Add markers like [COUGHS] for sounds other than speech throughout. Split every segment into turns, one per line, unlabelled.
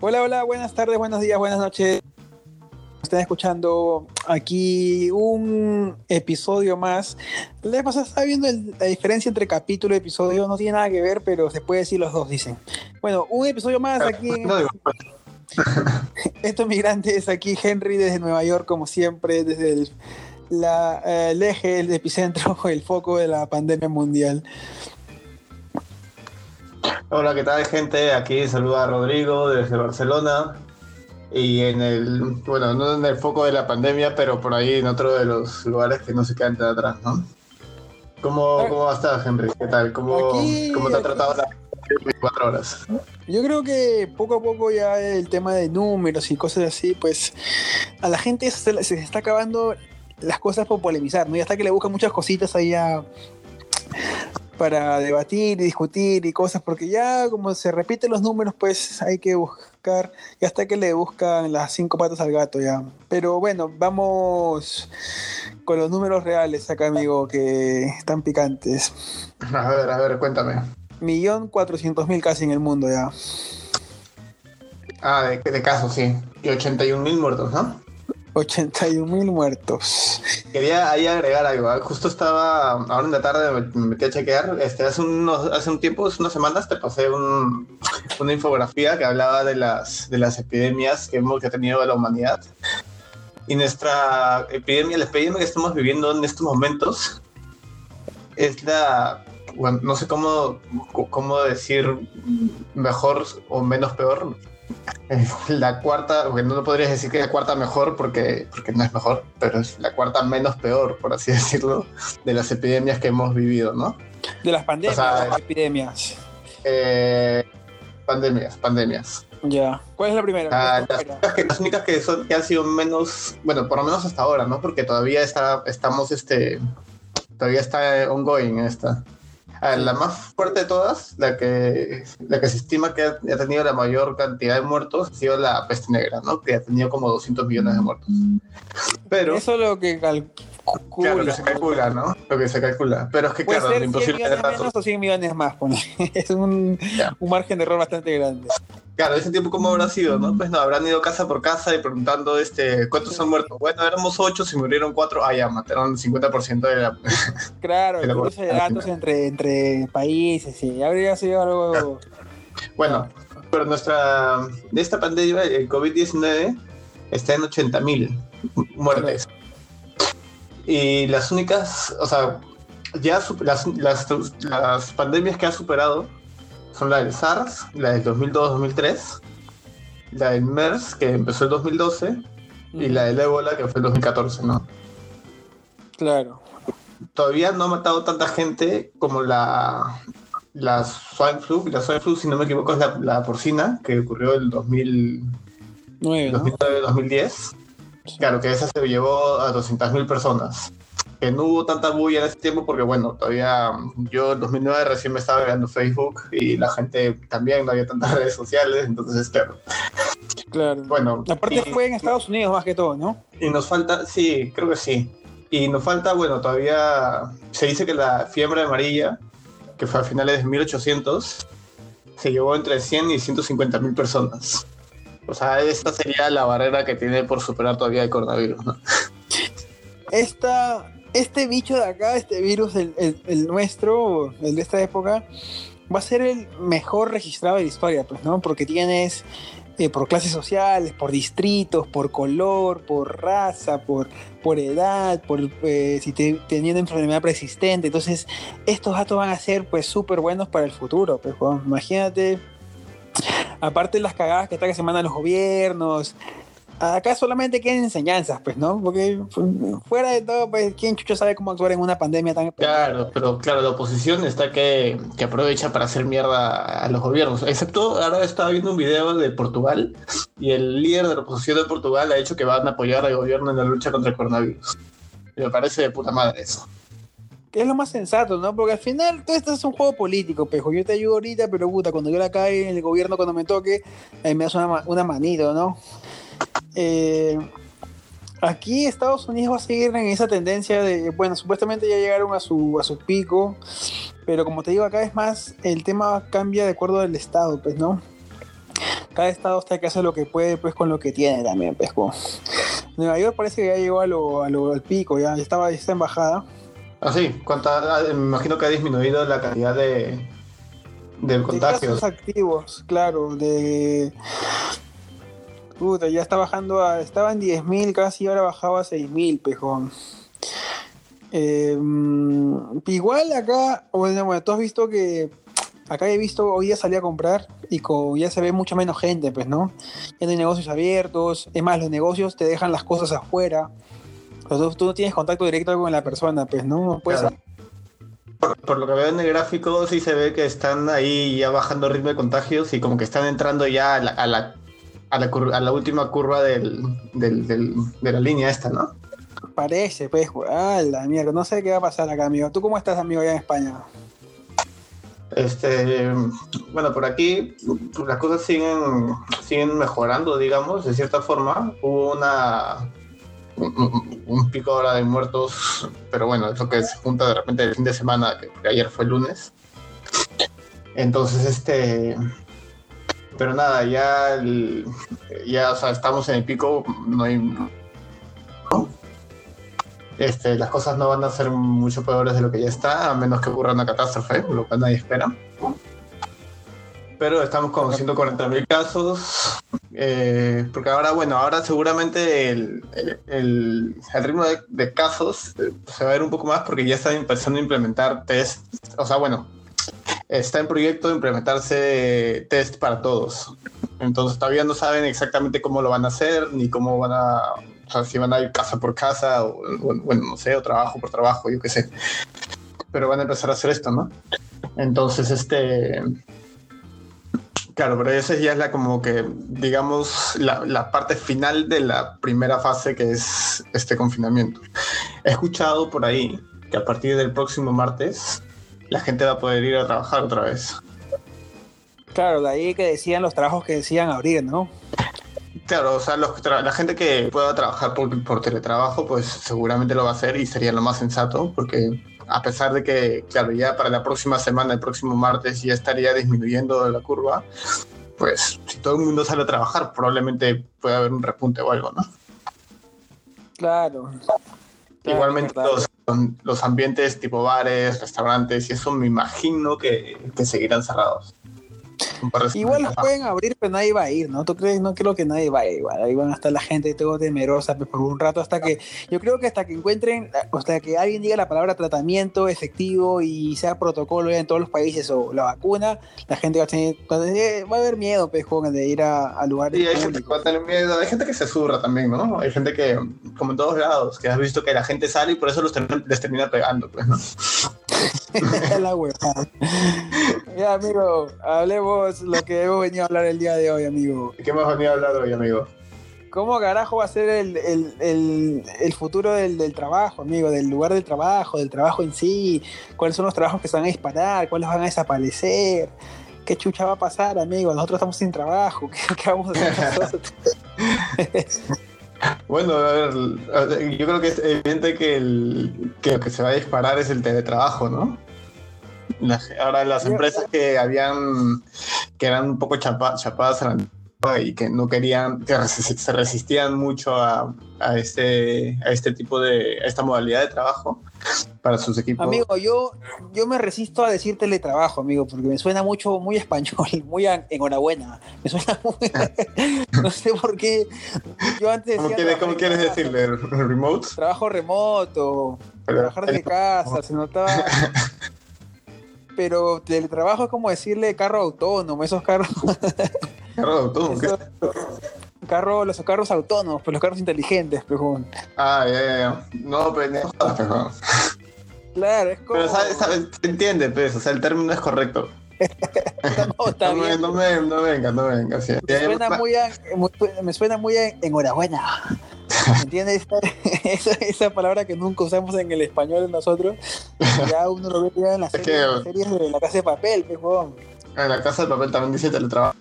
Hola, hola, buenas tardes, buenos días, buenas noches. Están escuchando aquí un episodio más. La vez pasada estaba viendo el- la diferencia entre capítulo y episodio, no tiene nada que ver, pero se puede decir los dos, dicen. Bueno, un episodio más aquí. en [LAUGHS]
No digo, [LAUGHS]
Estos migrantes aquí, Henry desde Nueva York, como siempre, desde el, la, eh, el eje, el epicentro, [LAUGHS] el foco de la pandemia mundial.
Hola, ¿qué tal, gente? Aquí saluda a Rodrigo desde Barcelona. Y en el, bueno, no en el foco de la pandemia, pero por ahí en otro de los lugares que no se quedan tan atrás, ¿no? ¿Cómo, cómo estás, Henry? ¿Qué tal? ¿Cómo,
Aquí-
cómo te ha
aquí-
tratado las 24 horas?
Yo creo que poco a poco ya el tema de números y cosas así, pues a la gente se, se está acabando las cosas por polemizar, ¿no? Ya está que le buscan muchas cositas ahí a- para debatir y discutir y cosas, porque ya como se repiten los números, pues hay que buscar, ya está que le buscan las cinco patas al gato ya. Pero bueno, vamos con los números reales acá, amigo, que están picantes.
A ver, a ver, cuéntame.
Millón cuatrocientos mil casi en el mundo ya.
Ah, de, de casos, sí. Y 81 mil muertos, ¿no?
81 mil muertos.
Quería ahí agregar algo. ¿eh? Justo estaba, ahora en la tarde me me metí a chequear. Este, hace, unos, hace un tiempo, unas semanas, te pasé un- una infografía que hablaba de las, de las epidemias que, hemos, que ha tenido la humanidad. Y nuestra epidemia, la epidemia que estamos viviendo en estos momentos, es la. Bueno, no sé cómo, cómo decir mejor o menos peor. [LAUGHS] La cuarta, bueno, no podrías decir que la cuarta mejor porque, porque no es mejor, pero es la cuarta menos peor, por así [LAUGHS] decirlo, de las epidemias que hemos vivido, ¿no?
De las pandemias,
O sea,
las epidemias.
Eh, pandemias, pandemias.
Ya. ¿Cuál es la primera?
Ah, las, únicas que, las únicas que, son, que han sido menos, bueno, por lo menos hasta ahora, ¿no? Porque todavía está, estamos, este, todavía está ongoing esta. Ah, La más fuerte de todas, la que, la que se estima que ha, ha tenido la mayor cantidad de muertos, ha sido la peste negra, ¿no? Que ha tenido como 200 millones de muertos. Pero,
Eso es lo que calcula.
claro, lo que se calcula, ¿no? Lo que se calcula. Pero es que,
Puede
claro,
ser
es
100
imposible
millones menos o 100 millones más. [LAUGHS] Es un, un margen de error bastante grande.
Claro, ese tiempo cómo habrá sido, ¿no? Pues no, habrán ido casa por casa y preguntando, este, ¿cuántos han muerto? Bueno, éramos ocho, se murieron cuatro, ah, ya, mataron el 50% de la... [LAUGHS]
Claro,
De la
cruce de datos entre, entre países y habría sido algo.
Bueno, pero nuestra, de esta pandemia, el COVID-19, está en 80 mil muertes. Y las únicas, o sea, ya las, las, las pandemias que ha superado son la del SARS, la del 2002-2003, la del MERS, que empezó el 2012, y la del ébola, que fue el 2014, ¿no?
Claro.
todavía no ha matado tanta gente como la, la swine flu. La swine flu, si no me equivoco, es la, la porcina que ocurrió en el 2000,
Nueve, ¿no?
2009-2010. Claro, que esa se llevó a 200.000 personas. Que no hubo tanta bulla en ese tiempo porque, bueno, todavía yo en 2009 recién me estaba creando Facebook y la gente también no había tantas [LAUGHS] redes sociales, entonces, claro.
Claro.
Bueno,
Aparte
y-
fue en Estados Unidos más que todo, ¿no?
Y nos falta, sí, creo que sí. Y nos falta, bueno, todavía se dice que la fiebre amarilla, que fue a finales de 1800, se llevó entre 100 y 150 mil personas. O sea, esta sería la barrera que tiene por superar todavía el coronavirus, ¿no?
Esta, este bicho de acá, este virus, el, el- nuestro, el de esta época, va a ser el mejor registrado de la historia, pues, ¿no? Porque tienes eh, por clases sociales, por distritos, por color, por raza, por, por edad, por eh, si te, teniendo enfermedad persistente. Entonces, estos datos van a ser pues súper buenos para el futuro. Pues, imagínate, aparte de las cagadas que, está que se mandan los gobiernos, acá solamente quedan enseñanzas, pues, ¿no? Porque fu- fuera de todo, pues, ¿quién chucho sabe cómo actuar en una pandemia tan...
Claro, pero claro, la oposición está que, que aprovecha para hacer mierda a los gobiernos. Excepto, ahora estaba viendo un video de Portugal y el líder de la oposición de Portugal ha dicho que van a apoyar al gobierno en la lucha contra el coronavirus. Y me parece de puta madre eso.
Que es lo más sensato, ¿no? Porque al final todo esto es un juego político, pejo. Yo te ayudo ahorita, pero puta, cuando yo la cae en el gobierno, cuando me toque, ahí me das una, una manito, ¿no? Eh, aquí Estados Unidos va a seguir en esa tendencia de, bueno, supuestamente ya llegaron a su, a su pico, pero como te digo, acá es más, el tema cambia de acuerdo al estado, pues, ¿no? cada estado está que hace lo que puede pues con lo que tiene también, pues. Nueva York parece que ya llegó a lo, al pico, ya estaba, ya está en bajada.
Ah, sí, ¿Cuánta, ah, me imagino que ha disminuido la cantidad de, de contagios.
activos, claro, de... Puta, ya está bajando a... Estaba en 10.000 casi, ahora bajaba a 6.000, pejón. Eh, igual acá, bueno, bueno, tú has visto que acá he visto, hoy día salí a comprar y ya se ve mucha menos gente, pues, ¿no? Ya no negocios abiertos, es más, los negocios te dejan las cosas afuera. Entonces, tú no tienes contacto directo con la persona, pues, ¿no? Puedes...
Por, lo que veo en el gráfico, sí se ve que están ahí ya bajando el ritmo de contagios y como que están entrando ya a la, a la, a la, última curva del, del, de la línea esta, ¿no?
Parece, pues, ah, la mierda, no sé qué va a pasar acá, amigo. ¿Tú cómo estás, amigo, allá en España?
Este, bueno, por aquí las cosas siguen, siguen mejorando, digamos, de cierta forma. Hubo una un, pico ahora de muertos, pero bueno, eso que se junta de repente el fin de semana, que ayer fue lunes. Entonces, este, pero nada, ya, ya, o sea, estamos en el pico, no hay, este, las cosas no van a ser mucho peores de lo que ya está, a menos que ocurra una catástrofe, lo cual nadie espera. Pero estamos con 140 mil casos, eh, porque ahora, bueno, ahora seguramente el, el, el ritmo de, casos eh, se va a ver un poco más porque ya están empezando a implementar test, o sea, bueno, está en proyecto de implementarse test para todos. Entonces todavía no saben exactamente cómo lo van a hacer, ni cómo van a o sea, si van a ir casa por casa, o, bueno, no sé, o trabajo por trabajo, yo qué sé. Pero van a empezar a hacer esto, ¿no? Entonces, este. Claro, pero esa ya es la como que, digamos, la, la, parte final de la primera fase que es este confinamiento. He escuchado por ahí que a partir del próximo martes la gente va a poder ir a trabajar otra vez.
Claro, de ahí que decían los trabajos que decían abrir, ¿no?
Claro, o sea, la gente que pueda trabajar por, teletrabajo, pues seguramente lo va a hacer y sería lo más sensato, porque a pesar de que, claro, ya para la próxima semana, el próximo martes, ya estaría disminuyendo la curva, pues si todo el mundo sale a trabajar, probablemente pueda haber un repunte o algo, ¿no?
Claro.
Igualmente Los, los, ambientes tipo bares, restaurantes y eso me imagino que seguirán cerrados.
Igual los pueden abrir, pero nadie va a ir, ¿no? ¿Tú crees? No creo que nadie va a ir. Ahí van a estar la gente todo temerosa pues, por un rato hasta que, yo creo que hasta que encuentren, hasta que alguien diga la palabra tratamiento efectivo y sea protocolo en todos los países o la vacuna, la gente va a tener, va a haber miedo, pues, de ir a, lugares.
Sí, hay gente que va a tener miedo, hay gente que se surra también, ¿no? Hay gente que, como en todos lados, que has visto que la gente sale y por eso los les termina pegando, pues, ¿no? [LAUGHS]
la Ya, amigo, hablemos lo que hemos venido a hablar el día de hoy, amigo.
¿Qué hemos venido a hablar hoy, amigo?
¿Cómo carajo va a ser el, futuro del, trabajo, amigo? Del lugar del trabajo, del trabajo en sí. ¿Cuáles son los trabajos que se van a disparar? ¿Cuáles van a desaparecer? ¿Qué chucha va a pasar, amigo? Nosotros estamos sin trabajo. [LAUGHS] ¿Qué, vamos a hacer nosotros? [LAUGHS]
Bueno, a ver, yo creo que es evidente que, el, que lo que se va a disparar es el teletrabajo, ¿no? ahora las empresas que habían, que eran un poco chapadas y que no querían, que se resistían mucho a, a, este, a este tipo de, a esta modalidad de trabajo para sus equipos.
Amigo, yo, yo me resisto a decir teletrabajo, amigo, porque me suena mucho, muy español, [LAUGHS] muy enhorabuena. Me suena muy, [LAUGHS] no sé por qué. Yo antes
¿Cómo, quieres decirle? ¿Remote?
Trabajo remoto, trabajar desde casa, se notaba [LAUGHS] pero teletrabajo es como decirle carro autónomo, esos carros.
¿Carro autónomo?
Carro, los carros autónomos, pues los carros inteligentes, pejón.
Ah, ya, ya, ya. No, pero no,
Claro, es como.
Pero sabes, sabes, se entiende, pues, o sea, el término es correcto. [LAUGHS] no, está no, bien. Me, no, me, no venga, no venga. Sí.
Me, suena muy a, me suena muy a enhorabuena. ¿Entiendes? [LAUGHS] Esa, esa, palabra que nunca usamos en el español nosotros. Ya uno lo ve en las, series, en las series de la casa de papel, pejón.
En la casa de papel también dice teletrabajo.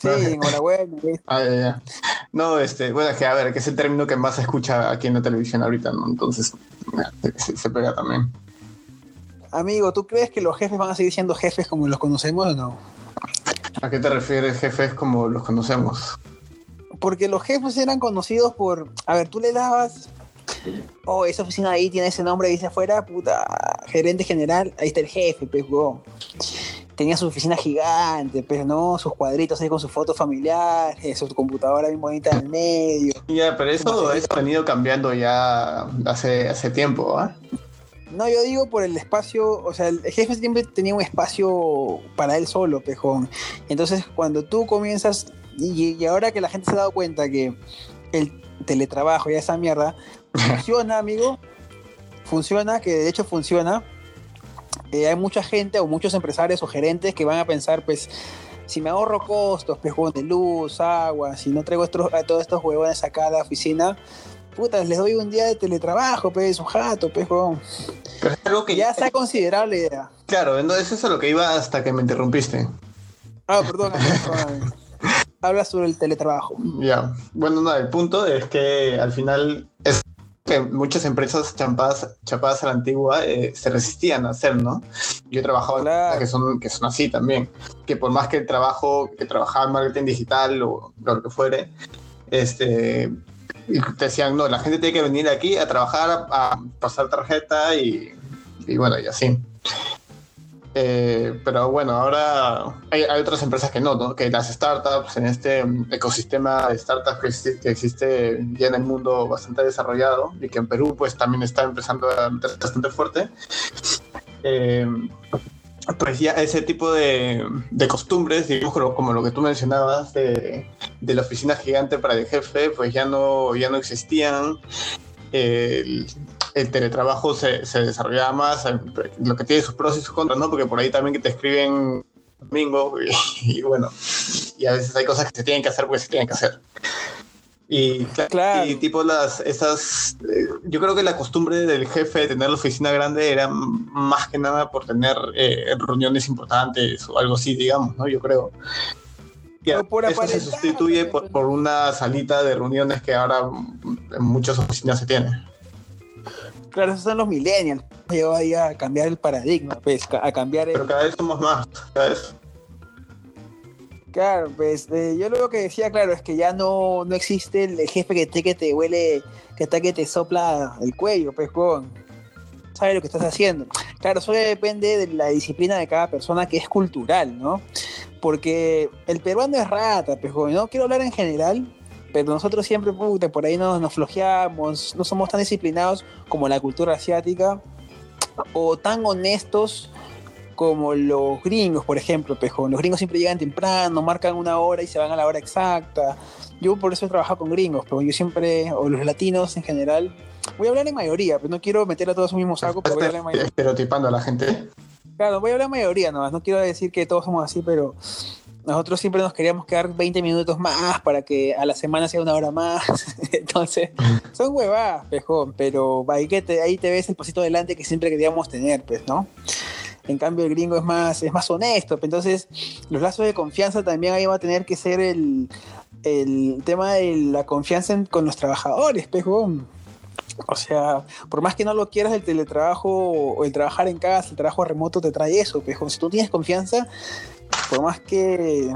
Sí, enhorabuena.
Ah, ya, ya. No, este, bueno, que a ver, que es el término que más se escucha aquí en la televisión ahorita, ¿no? Entonces, se, se, pega también.
Amigo, ¿tú crees que los jefes van a seguir siendo jefes como los conocemos o no?
¿A qué te refieres jefes como los conocemos?
Porque los jefes eran conocidos por, a ver, tú le dabas, oh, esa oficina ahí tiene ese nombre, dice afuera, puta, gerente general, ahí está el jefe, pues. Tenía su oficina gigante, pero no, sus cuadritos ahí con sus fotos familiares, su computadora bien bonita en el medio.
Ya, pero eso, eso ha venido cambiando ya hace, hace tiempo, ¿ah?
No, yo digo por el espacio, o sea, el jefe siempre tenía un espacio para él solo, pejón. Entonces, cuando tú comienzas, y, y ahora que la gente se ha dado cuenta que el teletrabajo y esa mierda [LAUGHS] funciona, amigo, funciona, que de hecho funciona, eh, hay mucha gente o muchos empresarios o gerentes que van a pensar, pues, si me ahorro costos, pejón de luz, agua, si no traigo estos, a todos estos huevones acá a la oficina, puta, les doy un día de teletrabajo, pues, un jato, pejón.
Pero es algo que
Ya está considerable la idea.
Claro, entonces eso es a lo que iba hasta que me interrumpiste.
Ah, perdón, perdón. Habla sobre el teletrabajo.
Ya, bueno, no, el punto es que al final es que muchas empresas champadas, chapadas a la antigua eh, se resistían a hacer, ¿no? Yo he trabajado en
Claro.
que son, que son así también, que por más que el trabajo, que trabajaba en marketing digital o lo que fuere, este, te decían, no, la gente tiene que venir aquí a trabajar, a, a pasar tarjeta y, y bueno, y así. Eh, pero bueno, ahora hay, otras empresas que no. Que las startups, en este ecosistema de startups que, exi- que existe ya en el mundo bastante desarrollado y que en Perú pues también está empezando a meterse bastante fuerte, eh, pues ya ese tipo de, de costumbres, digamos como, lo que tú mencionabas de, de la oficina gigante para el jefe, pues ya no, ya no existían. El teletrabajo se, se desarrollaba más, eh, lo que tiene sus pros y sus contras, ¿no? Porque por ahí también que te escriben domingo y, [LAUGHS] y bueno, y a veces hay cosas que se tienen que hacer porque se tienen que hacer. Y, cla-
Claro.
y tipo las, esas, eh, yo creo que la costumbre del jefe de tener la oficina grande era más que nada por tener eh, reuniones importantes o algo así, digamos, ¿no? Yo creo. Y eso se sustituye por, por una salita de reuniones que ahora en muchas oficinas se tiene.
Claro, esos son los millennials. Llegó ahí a cambiar el paradigma, pues, a cambiar el...
Pero cada vez somos más, cada vez.
Claro, pues eh, yo lo que decía, claro, es que ya no, no existe el jefe que te, que te huele, que está que te sopla el cuello, pues, con sabe lo que estás haciendo. Claro, eso depende de la disciplina de cada persona que es cultural, ¿no? Porque el peruano es rata, pues, joven, no quiero hablar en general, pero nosotros siempre, puta, por ahí nos, nos flojeamos, no somos tan disciplinados como la cultura asiática, o tan honestos como los gringos, por ejemplo, pejo. Los gringos siempre llegan temprano, marcan una hora y se van a la hora exacta. Yo por eso he trabajado con gringos, pero yo siempre, o los latinos en general, voy a hablar en mayoría, pero no quiero meter a todos en un mismo saco, pero voy a hablar en mayoría.
Estereotipando a la gente.
Claro, voy a hablar en mayoría nomás, no quiero decir que todos somos así, pero nosotros siempre nos queríamos quedar 20 minutos más para que a la semana sea una hora más. [LAUGHS] Entonces, son huevadas, pejón, pero ahí, que te, ahí te ves el pasito adelante que siempre queríamos tener, pues, ¿no? En cambio, el gringo es más, es más honesto. pues, Entonces, los lazos de confianza también ahí va a tener que ser el, el tema de la confianza en- con los trabajadores, pejón. O sea, por más que no lo quieras, el teletrabajo o el trabajar en casa, el trabajo remoto te trae eso, pejón. Si tú tienes confianza, por más que,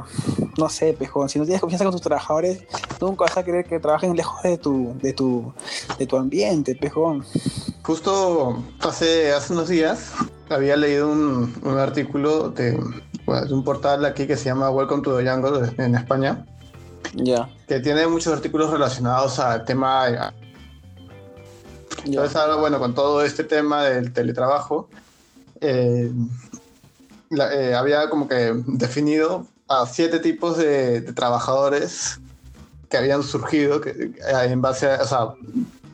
no sé, pejón, si no tienes confianza con tus trabajadores, nunca vas a querer que trabajen lejos de tu, de tu, de tu ambiente, pejón.
Justo hace, hace unos días había leído un, un artículo de, bueno, de un portal aquí que se llama Welcome to the Jungle en España,
Ya,
que tiene muchos artículos relacionados al tema. Entonces, ahora, bueno, con todo este tema del teletrabajo, eh, la- eh, había como que definido a siete tipos de, de trabajadores que habían surgido que, en base a, o sea,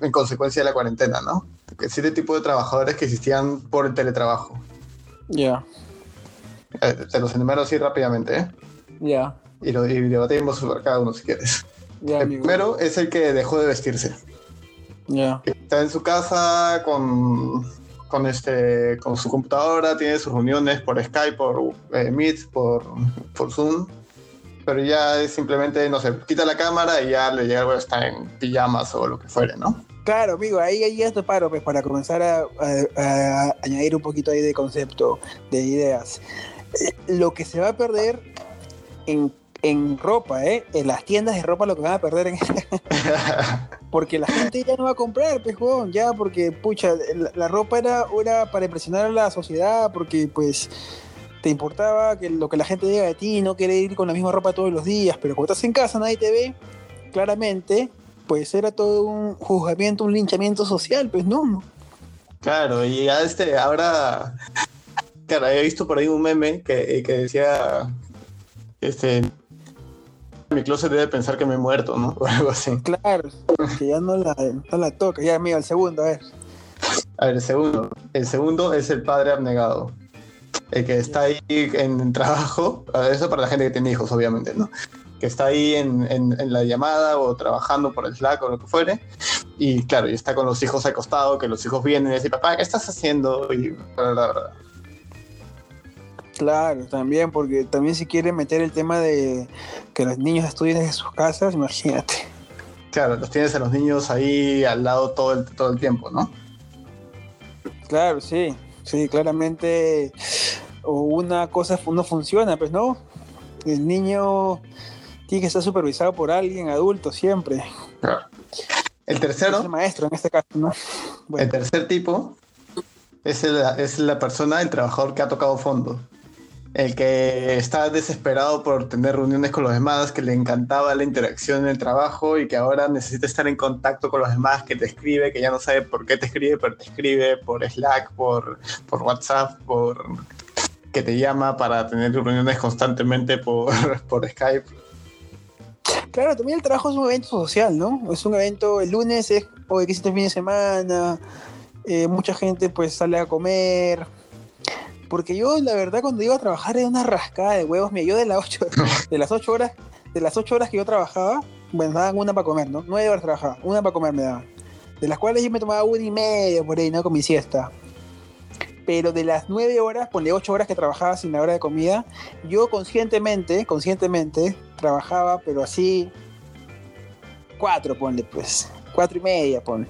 en consecuencia de la cuarentena, ¿no? Que Siete tipos de trabajadores que existían por el teletrabajo.
Ya,
Eh, te los enumero así rápidamente, ¿eh?
ya,
Y, lo, y debatimos sobre cada uno si quieres. El
amigo.
primero es el que dejó de vestirse.
Ya,
está en su casa con, con, este, con su computadora, tiene sus reuniones por Skype, por eh, Meet, por, por Zoom, pero ya es simplemente, no sé, quita la cámara y ya le llega, está en pijamas o lo que fuere, ¿no?
Claro, amigo, ahí, ahí te paro, pues, para comenzar a, a- añadir un poquito ahí de concepto, de ideas. Lo que se va a perder en, en ropa, ¿eh? En las tiendas de ropa lo que van a perder en [LAUGHS] Porque la gente ya no va a comprar, pejón, ya, porque, pucha, la, la ropa era, era para impresionar a la sociedad, porque, pues, te importaba que lo que la gente diga de ti, no querer ir con la misma ropa todos los días, pero cuando estás en casa, nadie te ve, claramente, pues era todo un juzgamiento, un linchamiento social, pues no.
Claro, y ya este, ahora, claro, he visto por ahí un meme que, que decía, este, mi closet debe pensar que me he muerto, ¿no? [LAUGHS] O algo así.
Claro, que ya no la, no la toca. Ya, amigo, el segundo, a ver.
A ver, el segundo. El segundo es el padre abnegado. El que está ahí en, en trabajo, a ver, eso para la gente que tiene hijos, obviamente, ¿no? Que está ahí en, en, en, la llamada o trabajando por el Slack o lo que fuere. Y claro, y está con los hijos al costado, que los hijos vienen y dicen, papá, ¿qué estás haciendo? Y bla, bla, bla.
Claro, también, porque también si quieren meter el tema de que los niños estudien desde sus casas, imagínate.
Claro, los tienes a los niños ahí al lado todo el, todo el tiempo, ¿no?
Claro, sí, sí, claramente una cosa no funciona, pues no. El niño tiene que estar supervisado por alguien adulto siempre.
Claro. El tercero.
Es el maestro en este caso, ¿no?
Bueno. El tercer tipo es, el, es la persona, el trabajador que ha tocado fondo el que está desesperado por tener reuniones con los demás, que le encantaba la interacción en el trabajo y que ahora necesita estar en contacto con los demás, que te escribe, que ya no sabe por qué te escribe, pero te escribe por Slack, por, por WhatsApp, por que te llama para tener reuniones constantemente por, [LAUGHS] por Skype.
Claro, también el trabajo es un evento social, ¿no? Es un evento, el lunes es, hoy que el fin de semana, eh, mucha gente pues sale a comer, porque yo, la verdad, cuando iba a trabajar era una rascada de huevos. Mira, yo de las 8, [LAUGHS] de las 8 horas, de las 8 horas que yo trabajaba, bueno, daban una para comer, ¿no? 9 horas trabajaba, una para comer me daban. De las cuales yo me tomaba una y media por ahí, ¿no? Con mi siesta. Pero de las 9 horas, ponle 8 horas que trabajaba sin la hora de comida, yo conscientemente, conscientemente, trabajaba, pero así, 4, ponle, pues. 4 y media, ponle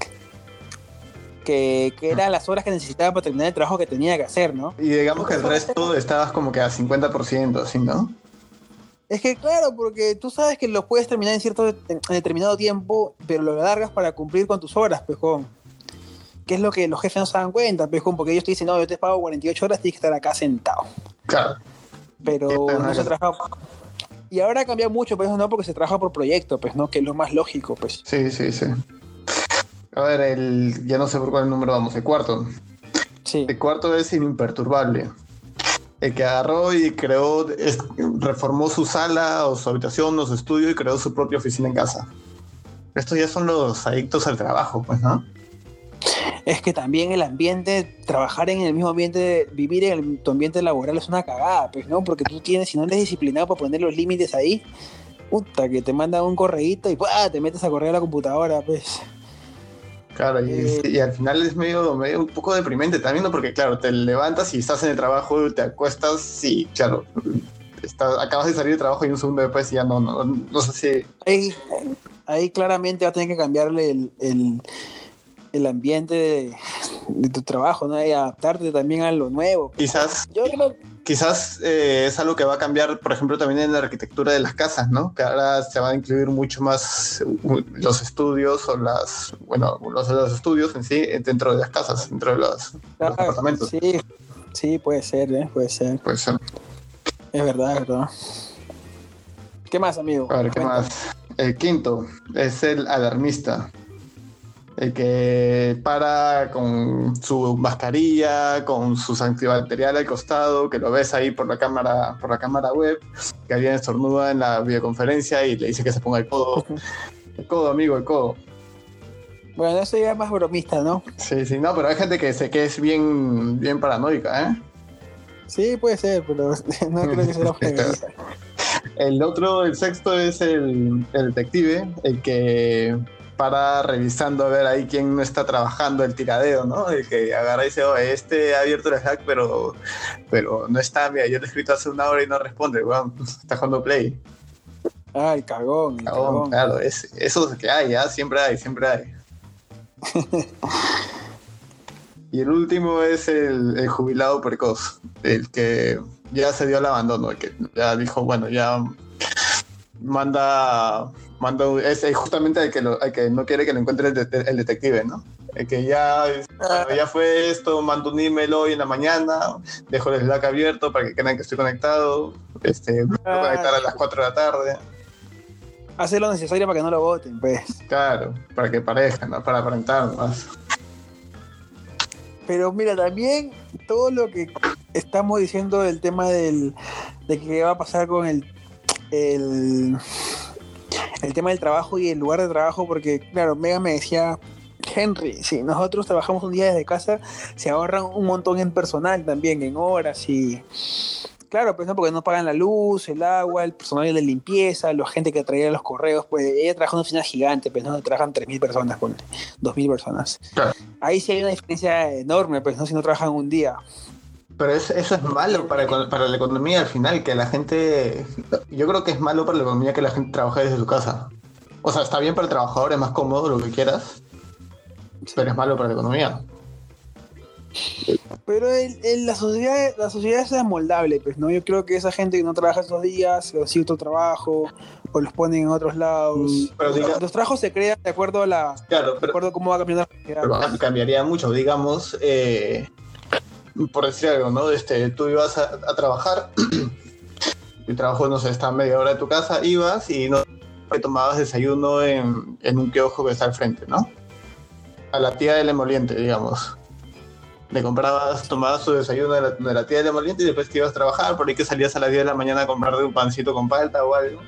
que, que, eran las horas que necesitaba para terminar el trabajo que tenía que hacer, ¿no?
Y digamos que el resto estabas como que a 50%, ¿sí, no?
Es que claro, porque tú sabes que lo puedes terminar en cierto en determinado tiempo, pero lo largas para cumplir con tus horas, pejón. Que es lo que los jefes no se dan cuenta, pejón, porque ellos te dicen, no, yo te pago 48 horas, tienes que estar acá sentado.
Claro.
Pero no se trabaja. Y ahora cambia mucho, pues no, porque se trabaja por proyecto, pues no, que es lo más lógico, pues.
Sí, sí, sí. A ver, el, ya no sé por cuál número vamos, el cuarto.
Sí.
El cuarto es el imperturbable. El que agarró y creó, es, reformó su sala o su habitación o su estudio y creó su propia oficina en casa. Estos ya son los adictos al trabajo, pues, ¿no?
Es que también el ambiente, trabajar en el mismo ambiente, vivir en el, tu ambiente laboral es una cagada, pues, ¿no? Porque tú tienes, si no eres disciplinado para poner los límites ahí, puta, que te mandan un correíto y ¡pua! te metes a correr a la computadora, pues.
Claro, y, eh, y, al final es medio, medio un poco deprimente también, ¿no? Porque claro, te levantas y estás en el trabajo, te acuestas y claro, estás, acabas de salir de trabajo y un segundo después ya no, no, no sé si...
Ahí, ahí claramente va a tener que cambiarle el, el, el ambiente de, de, tu trabajo, ¿no? Y adaptarte también a lo nuevo.
Quizás... Yo creo quizás eh, es algo que va a cambiar, por ejemplo, también en la arquitectura de las casas, ¿no? Que ahora se van a incluir mucho más los estudios o las, bueno, los, los estudios en sí dentro de las casas, dentro de los,
ah,
los apartamentos.
Sí, sí, puede ser, ¿eh? Puede ser.
Puede ser.
Es verdad, es verdad. ¿Qué más, amigo?
A ver, ¿qué más? El quinto es el alarmista el que para con su mascarilla, con su antibacterial al costado, que lo ves ahí por la cámara, por la cámara web, que alguien estornuda en la videoconferencia y le dice que se ponga el codo. El codo, amigo, el codo.
Bueno, eso ya es más bromista, ¿no?
Sí, sí, no, pero hay gente que, se, que es bien, bien paranoica, ¿eh?
Sí, puede ser, pero [LAUGHS] no creo que sea la [LAUGHS]
El otro, el sexto es el, el detective, el que para revisando a ver ahí quién no está trabajando el tiradeo, ¿no? El que agarra y dice, oh, este ha abierto el hack, pero, pero no está, mira, yo le he escrito hace una hora y no responde, weón, [LAUGHS] está jugando play.
Ah, el cagón, el
cagón. cagón. Claro, es, eso es que hay, ¿ya? Siempre hay, siempre hay. [LAUGHS] Y el último es el, el jubilado precoz, el que ya se dio al abandono, el que ya dijo, bueno, ya manda, manda es, justamente el que, lo, el que no quiere que lo encuentre el, de, el detective, ¿no? El que ya, ya fue esto, mando un email hoy en la mañana, dejo el Slack abierto para que crean que estoy conectado, este, voy a conectar a las 4 de la tarde.
Hacer lo necesario para que no lo voten, pues.
Claro, para que parezcan, ¿no? para aparentar más.
Pero mira, también todo lo que estamos diciendo del tema del, de qué va a pasar con el, el, el tema del trabajo y el lugar de trabajo, porque claro, Mega me decía, Henry, si nosotros trabajamos un día desde casa, se ahorran un montón en personal también, en horas y... Claro, pues no, porque no pagan la luz, el agua, el personal de limpieza, la gente que traía los correos, pues ella trabaja en una oficina gigante, pues no trabajan 3.000 personas, con 2.000 personas. Claro. Ahí sí hay una diferencia enorme, pues no si no trabajan un día.
Pero eso, eso es malo para, para la economía al final, que la gente, yo creo que es malo para la economía que la gente trabaje desde su casa. O sea, está bien para el trabajador, es más cómodo, lo que quieras, pero es malo para la economía.
Pero el, la sociedad la sociedad es amoldable, pues, ¿no? Yo creo que esa gente que no trabaja esos días, consigue otro trabajo, o los ponen en otros lados. Mm, pero los trabajos se crean de acuerdo a la.
Claro,
de acuerdo a cómo va cambiando la
sociedad. Pero cambiaría mucho, digamos, eh, por decir algo, ¿no? Este, tú ibas a, a trabajar, [CLEARS THROAT] el trabajo, no sé, está a media hora de tu casa, ibas y no tomabas desayuno en, en un kiosco que está al frente, ¿no? A la tía del emoliente, digamos le comprabas, tomabas tu desayuno de la, de la tía de moliente y después te ibas a trabajar, por ahí que salías a las 10 de la mañana a comprarte un pancito con palta o algo.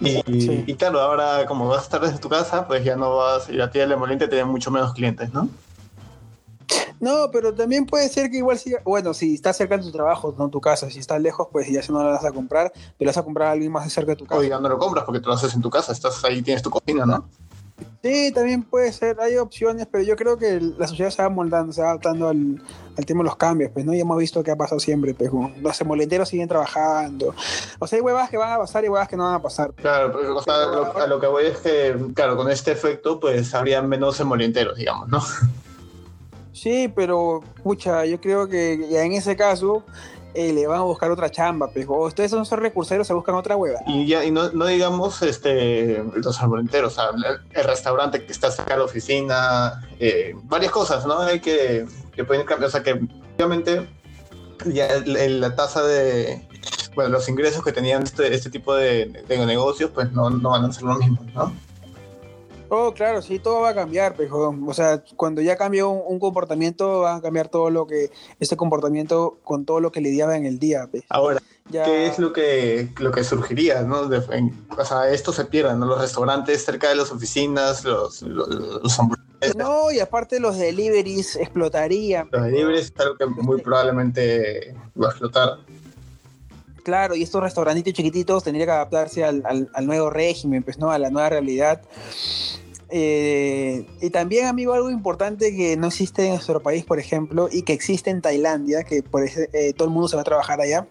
Y, y, claro, ahora como vas a estar desde tu casa, pues ya no vas, y la tía de moliente tiene mucho menos clientes, ¿no?
No, pero también puede ser que igual siga, bueno, si estás cerca de tu trabajo, no tu casa, si estás lejos, pues ya si no la vas a comprar, pero vas a comprar a alguien más cerca de tu casa.
O ya no lo compras porque tú lo haces en tu casa, estás ahí, tienes tu cocina, ¿no?
Sí, también puede ser, hay opciones, pero yo creo que la sociedad se va moldando, se va adaptando al, al tema de los cambios, pues, ¿no? Y hemos visto que ha pasado siempre, pues, los molenteros siguen trabajando. O sea, hay huevas que van a pasar y huevas que no van a pasar.
Claro, pero, o sea, lo, a lo que voy es que, claro, con este efecto, pues, habría menos molenteros, digamos, ¿no?
Sí, pero, pucha, yo creo que ya en ese caso, eh, le van a buscar otra chamba, pues, o ustedes son recurseros, se buscan otra hueva.
Y ya, y no, no digamos este los arbolenteros, el, restaurante que está cerca de la oficina, eh, varias cosas, ¿no? Hay que, que pueden cambiar, o sea que obviamente ya el, la tasa de bueno, los ingresos que tenían este, este tipo de, de negocios, pues no, no van a ser lo mismo, ¿no?
Oh, claro, sí, todo va a cambiar, pues, o sea, cuando ya cambió un, comportamiento, va a cambiar todo lo que, ese comportamiento con todo lo que lidiaba en el día. Pues.
Ahora, ¿qué es lo que, lo que surgiría, no? o sea, esto se pierde, ¿no? Los restaurantes cerca de las oficinas, los, los,
No, y aparte los deliveries explotarían.
Los deliveries es algo que muy probablemente va a explotar.
Claro, y estos restaurantitos chiquititos tendrían que adaptarse al, nuevo régimen, pues, ¿no? A la nueva realidad. Eh, y también, amigo, algo importante que no existe en nuestro país, por ejemplo, y que existe en Tailandia, que por ese, eh, todo el mundo se va a trabajar allá,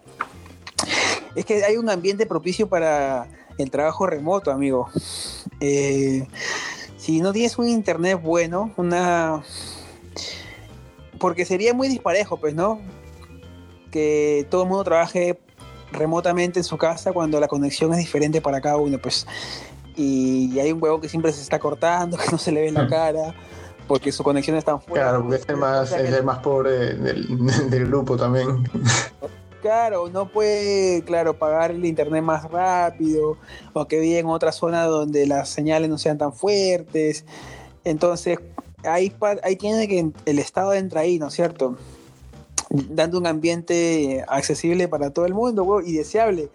es que hay un ambiente propicio para el trabajo remoto, amigo. Eh, si no tienes un internet bueno, una... Porque sería muy disparejo, pues, ¿no? Que todo el mundo trabaje remotamente en su casa cuando la conexión es diferente para cada uno, pues y hay un huevo que siempre se está cortando, [LAUGHS] que no se le ve la [LAUGHS] cara, porque su conexión está tan
fuerte. Claro, porque es el más, es el más pobre del, [LAUGHS] del, grupo también.
Claro, no puede, claro, pagar el internet más rápido, o que vive en otra zona donde las señales no sean tan fuertes. Entonces, ahí, ahí tiene que el Estado entra ahí, ¿no es cierto? Dando un ambiente accesible para todo el mundo y deseable.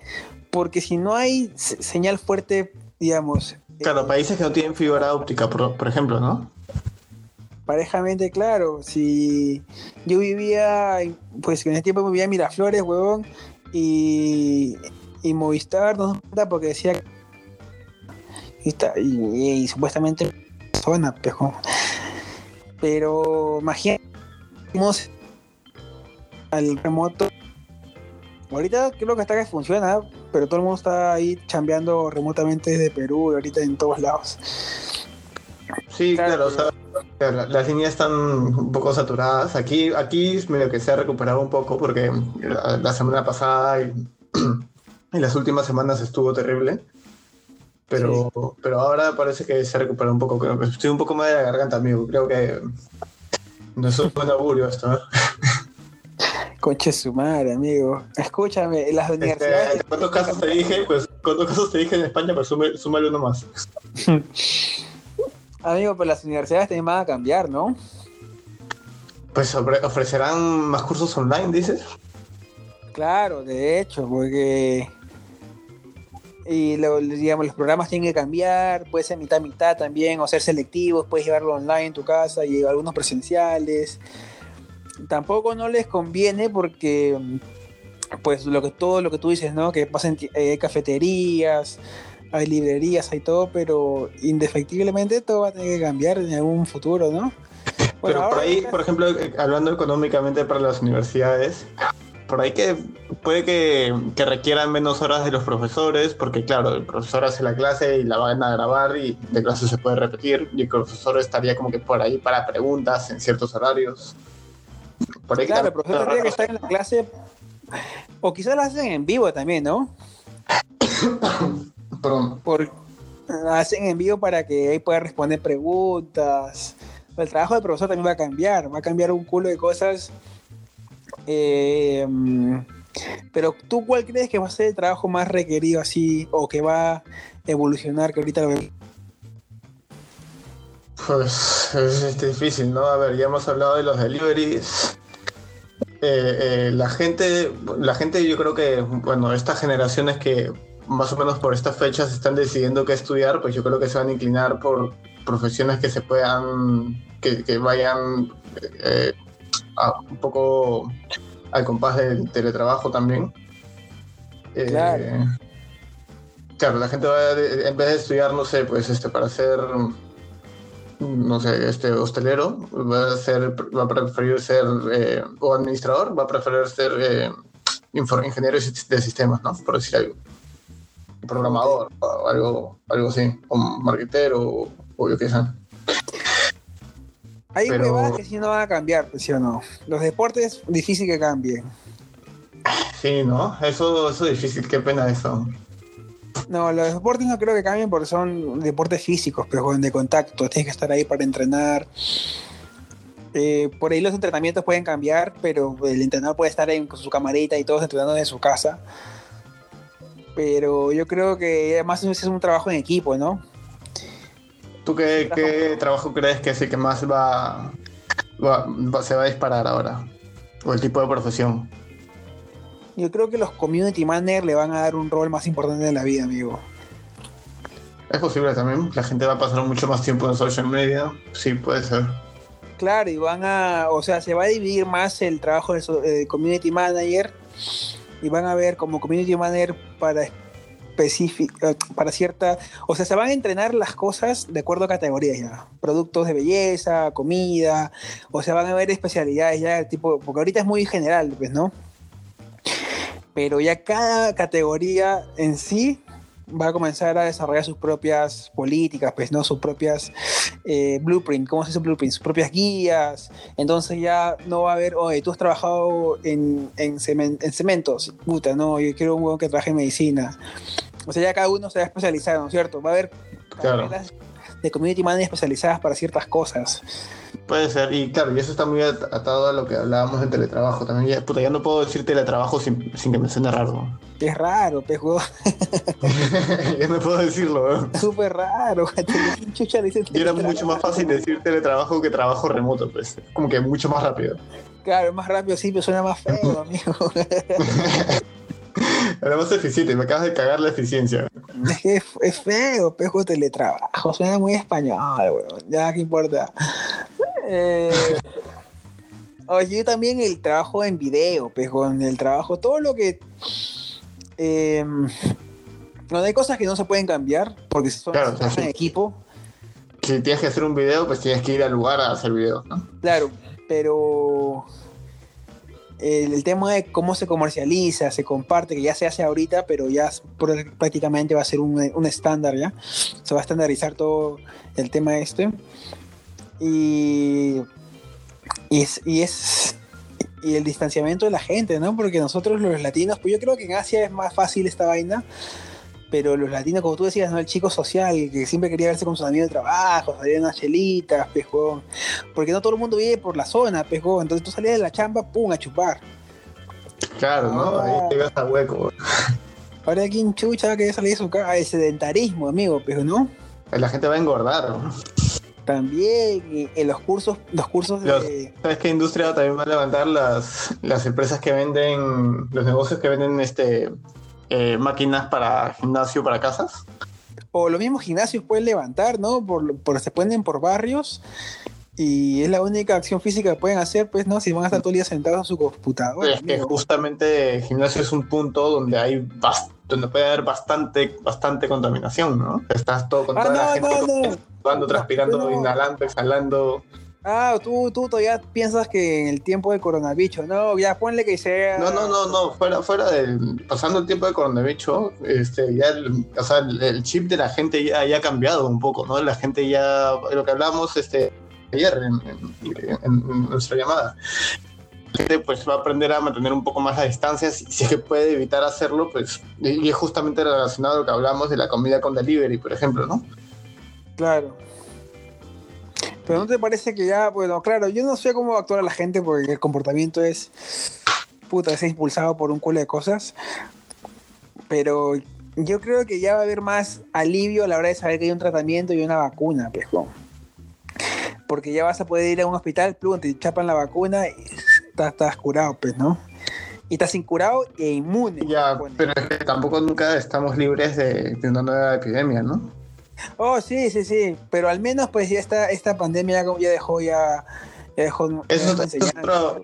Porque si no hay señal fuerte digamos.
Claro, eh, países que no tienen fibra óptica, por, por, ejemplo, ¿no?
Parejamente, claro. Si yo vivía, pues en ese tiempo vivía en Miraflores, huevón, y, y Movistar no porque decía y, y, y, supuestamente zona, pejo. Pero imagínate al remoto Ahorita creo que está que funciona, pero todo el mundo está ahí chambeando remotamente desde Perú y ahorita en todos lados.
Sí, claro, o sea, las líneas están un poco saturadas. Aquí, aquí medio que se ha recuperado un poco porque la, semana pasada [CLEARS THROAT] y, las últimas semanas estuvo terrible. Pero, pero ahora parece que se ha recuperado un poco. Estoy un poco más de la garganta, amigo. Creo que no es un buen augurio esto. ¿eh? [LAUGHS]
Conche su madre, amigo. Escúchame, las este, universidades.
¿Cuántos casos te dije? Pues, ¿cuántos casos te dije en España? Pues súmale uno más. [LAUGHS]
Amigo, pues las universidades también van a cambiar, ¿no?
Pues ofrecerán más cursos online, dices.
Claro, de hecho, porque y digamos, los programas tienen que cambiar, puede ser mitad mitad también, o ser selectivos, puedes llevarlo online en tu casa y algunos presenciales. Tampoco no les conviene porque pues lo que todo lo que tú dices, ¿no? Que pasen eh, cafeterías, hay librerías, hay todo, pero indefectiblemente todo va a tener que cambiar en algún futuro, ¿no?
pero por ahí, por ejemplo, eh, hablando económicamente para las universidades, por ahí que puede que, requieran menos horas de los profesores, porque claro, el profesor hace la clase y la van a grabar y de clase se puede repetir, y el profesor estaría como que por ahí para preguntas en ciertos horarios.
Por ahí claro, el profesor tendría que estar en la clase, o quizás la hacen en vivo también, ¿no? [COUGHS] Por, hacen en vivo para que ahí pueda responder preguntas. El trabajo del profesor también va a cambiar, va a cambiar un culo de cosas. Eh, pero tú, ¿cuál crees que va a ser el trabajo más requerido así o que va a evolucionar que ahorita lo vemos?
Pues es difícil, ¿no? A ver, ya hemos hablado de los deliveries. Eh, eh, la gente, la gente, yo creo que, bueno, estas generaciones que más o menos por estas fechas están decidiendo qué estudiar, pues yo creo que se van a inclinar por profesiones que se puedan, que, vayan eh, un poco al compás del teletrabajo también. Eh, claro. claro, la gente va, en vez de estudiar, no sé, pues este, para ser, no sé, este, hostelero, va a, ser, va a preferir ser, eh, o administrador, va a preferir ser ingeniero de sistemas, ¿no? Por decir algo programador o algo, algo así, o marquetero o, yo qué sé.
Hay Pero... que si no van a cambiar, ¿sí o no? Los deportes, difícil que cambien.
Sí, ¿no? Eso, eso es difícil, qué pena eso.
No, los deportes no creo que cambien porque son deportes físicos, pero de contacto. Tienes que estar ahí para entrenar. Eh, por ahí los entrenamientos pueden cambiar, pero el entrenador puede estar en, su camarita y todos entrenando en su casa pero yo creo que además es un trabajo en equipo, ¿no?
¿Tú qué, trabajo crees que es el que más va, se va a disparar ahora? ¿O el tipo de profesión?
Yo creo que los community managers le van a dar un rol más importante en la vida, amigo.
Es posible también. La gente va a pasar mucho más tiempo en social media. Sí, puede ser.
Claro, y van a, o sea, se va a dividir más el trabajo de community manager y van a ver como community manager para específica, eh, para cierta, o sea, se van a entrenar las cosas de acuerdo a categorías ya, productos de belleza, comida, o sea, van a ver especialidades ya, tipo, porque ahorita es muy general, pues, ¿no? Pero ya cada categoría en sí va a comenzar a desarrollar sus propias políticas, pues, ¿no? Sus propias eh, blueprint, ¿cómo se dice blueprint? Sus propias guías. Entonces ya no va a haber, oye, tú has trabajado en, en, cementos, puta, no, yo quiero un huevo que trabaje en medicina. O sea, ya cada uno se va a especializar, ¿no es cierto? Va a haber claro. De community manager especializadas para ciertas cosas.
Puede ser, y claro, y eso está muy atado a lo que hablábamos de teletrabajo también. Ya, puta, ya no puedo decir teletrabajo sin, sin que me suene raro.
Es raro, pejo. [LAUGHS]
ya no puedo decirlo,
Súper raro.
y era mucho más fácil decir teletrabajo que trabajo remoto, pues. Como que mucho más rápido.
Claro, más rápido sí, pero suena más feo, [LAUGHS] amigo. [LAUGHS]
Era más eficiente, me acabas de cagar la eficiencia.
Es, es feo, pejo teletrabajo, suena muy español, weón. Ya, ¿qué importa? Eh, oye, también el trabajo en video, pues, con el trabajo, todo lo que. Eh, hay cosas que no se pueden cambiar porque son claro, en equipo.
Si tienes que hacer un video, pues tienes que ir al lugar a hacer video, ¿no?
Claro, pero el, tema de cómo se comercializa, se comparte, que ya se hace ahorita, pero ya prácticamente va a ser un, un estándar ya. Se va a estandarizar todo el tema este Y, y, es, y es y el distanciamiento de la gente, ¿no? Porque nosotros los latinos, pues yo creo que en Asia es más fácil esta vaina, pero los latinos, como tú decías, ¿no? El chico social que siempre quería verse con sus amigos de trabajo, salir en unas chelitas, pejón. Porque no todo el mundo vive por la zona, pejón. Entonces tú salías de la chamba, pum, a chupar.
Claro, ¿no? Ahí te vas a hueco.
Ahora aquí en Chucha que salir de su casa, el sedentarismo, amigo, pero no.
La gente va a engordar, ¿no?
También en los cursos, los cursos de.
¿Sabes qué industria también va a levantar las, las empresas que venden, los negocios que venden este eh, máquinas para gimnasio para casas?
O los mismos gimnasios pueden levantar, ¿no? Por, por, se ponen por barrios y es la única acción física que pueden hacer, pues, ¿no? Si van a estar todo el día sentados en su computadora.
Es que justamente el gimnasio es un punto donde hay donde puede haber bastante, bastante contaminación, ¿no? Estás todo con ah, toda la gente no, transpirando, inhalando, exhalando.
Ah, tú, tú todavía piensas que en el tiempo del coronavirus, no, ya ponle que sea.
No, no, no, no, fuera, fuera del. Pasando el tiempo del coronavirus, este, ya el, o sea, el, chip de la gente ya, ya, ha cambiado un poco, ¿no? La gente ya, lo que hablamos, este, ayer en, nuestra llamada. La gente pues va a aprender a mantener un poco más la distancia, si, es que puede evitar hacerlo, pues, y es justamente relacionado a lo que hablamos de la comida con delivery, por ejemplo, ¿no?
Claro. Pero ¿no te parece que ya, bueno, claro, yo no sé cómo actuar la gente porque el comportamiento es, puta, es impulsado por un culo de cosas, pero yo creo que ya va a haber más alivio a la hora de saber que hay un tratamiento y una vacuna, pejo porque ya vas a poder ir a un hospital, plum, te chapan la vacuna y estás, curado, pues, ¿no? Y estás incurado e inmune.
Ya, pero es que tampoco nunca estamos libres de, de una nueva epidemia, ¿no?
Oh, sí, sí, sí, pero al menos pues ya esta, esta pandemia ya dejó ya... dejó,
es, otra,